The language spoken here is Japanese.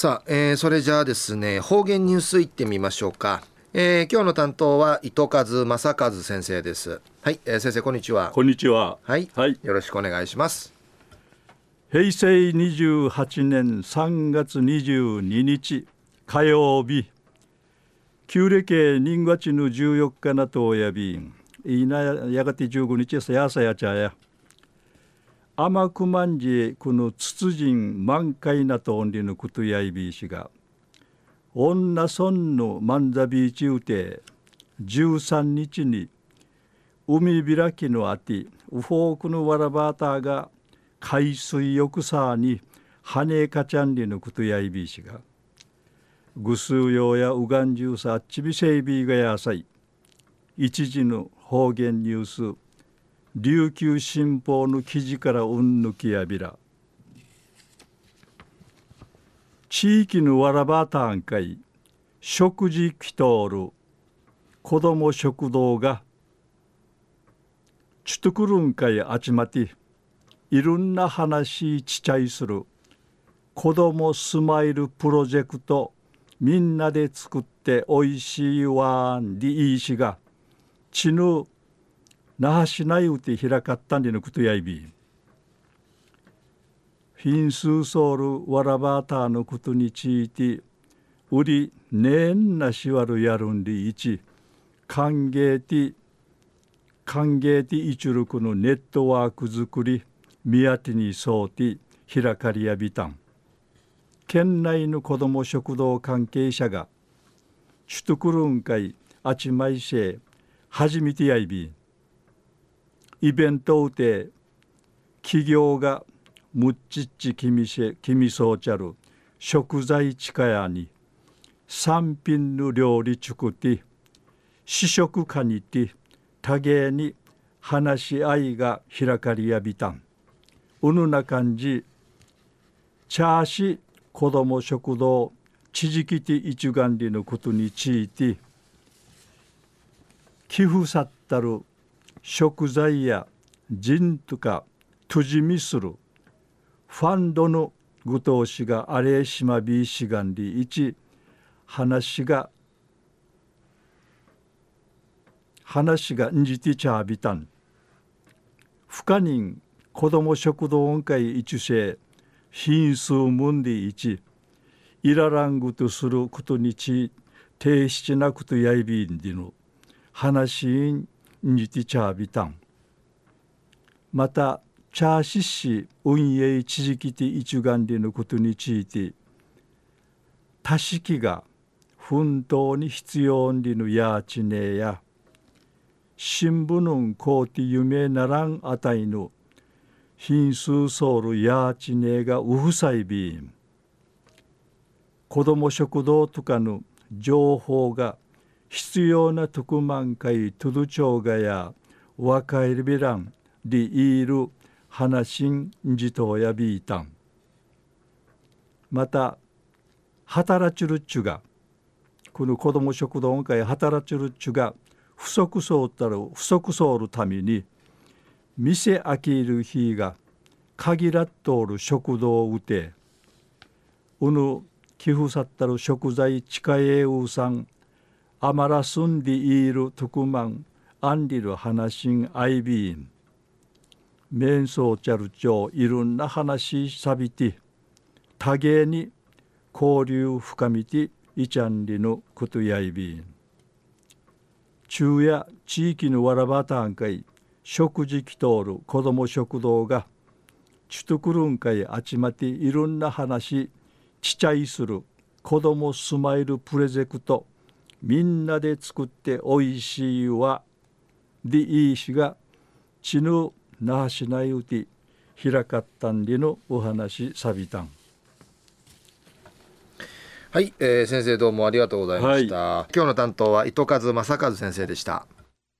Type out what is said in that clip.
さあ、えー、それじゃあですね方言ニュースいってみましょうか、えー、今日の担当は糸数正和先生です。はい、えー、先生こんにちは。こんにちは。はい、はい、よろしくお願いします。平成28年3月22日火曜日。旧暦人月の14日なとおやびいなやがて15日さやさやちゃや甘くまんじこのつつじん満開なとおんりのことやいびいしが女村の万座ビーチうて13日に海開きのあてウフォークのわらばたが海水浴さに羽かちゃんりのことやいびいしがぐすうようやうがんじゅうさちびせいびがやさい。一時の方言ニュース。琉球新報の記事からうんぬきやびら。地域のわらばたんかい食事きとおる子ども食堂がちとくるんかいあちまていろんな話ちちゃいする子どもスマイルプロジェクトみんなで作っておいしいわんでいいしがちぬ那覇市内うて開かったんでのことやいび。フィンスーソールわらばたのことについて売りねんなしわるやるんでいち歓迎て歓迎ていちゅるくのネットワーク作り宮手にそうて開かりやびたん。県内の子ども食堂関係者が首都クルン会あちまいせ初めてやいび。んイベントで企業がむっちっちきみせきみそうちゃる食材近やに三品の料理作って試食かにて多芸に話し合いが開かりやびたん。うぬな感じチャーシ子ども食堂地磁気て一眼里のことについて寄付さったる食材や人とかとじみするファンドの具当しがあれしまびしがんり一話が話がんじてちゃびたん。不可人子ども食堂音会一世品数んで一いららんぐとすることにち提出なくとやいびんでの。話んにてちゃびたんまたチャーシッシ運営地域的一眼でのことについて多式が奮闘に必要にのやちねや新聞のこうて夢ならんあたいの品数ソウルやちねがうふさいびん。子ども食堂とかの情報が必要な特万会トゥドチョウガや若いビランでいる話んじとやびいたん。また働ちるっちゅがこの子ども食堂会働ちるっちゅが不足そうたる不足そうるために店開ける日が限らっとおる食堂をうてうぬ寄付さったる食材近えうさんアマラスンディイールトクマンアンリルハナシンアイビーンメンソーチャルチョいろんな話さびて多芸に交流深みていちゃんりのことやいびん。昼夜地域のわらばたんかい食事きとおる子ども食堂がちとくるんかいあちまていろんな話ちちゃいする子どもスマイルプレゼクト。みんなで作っておいしいわ。でいいしがちぬ那覇市内うて開かったんりのお話さびたん。はい、えー、先生どうもありがとうございました、はい、今日の担当は糸数正和先生でした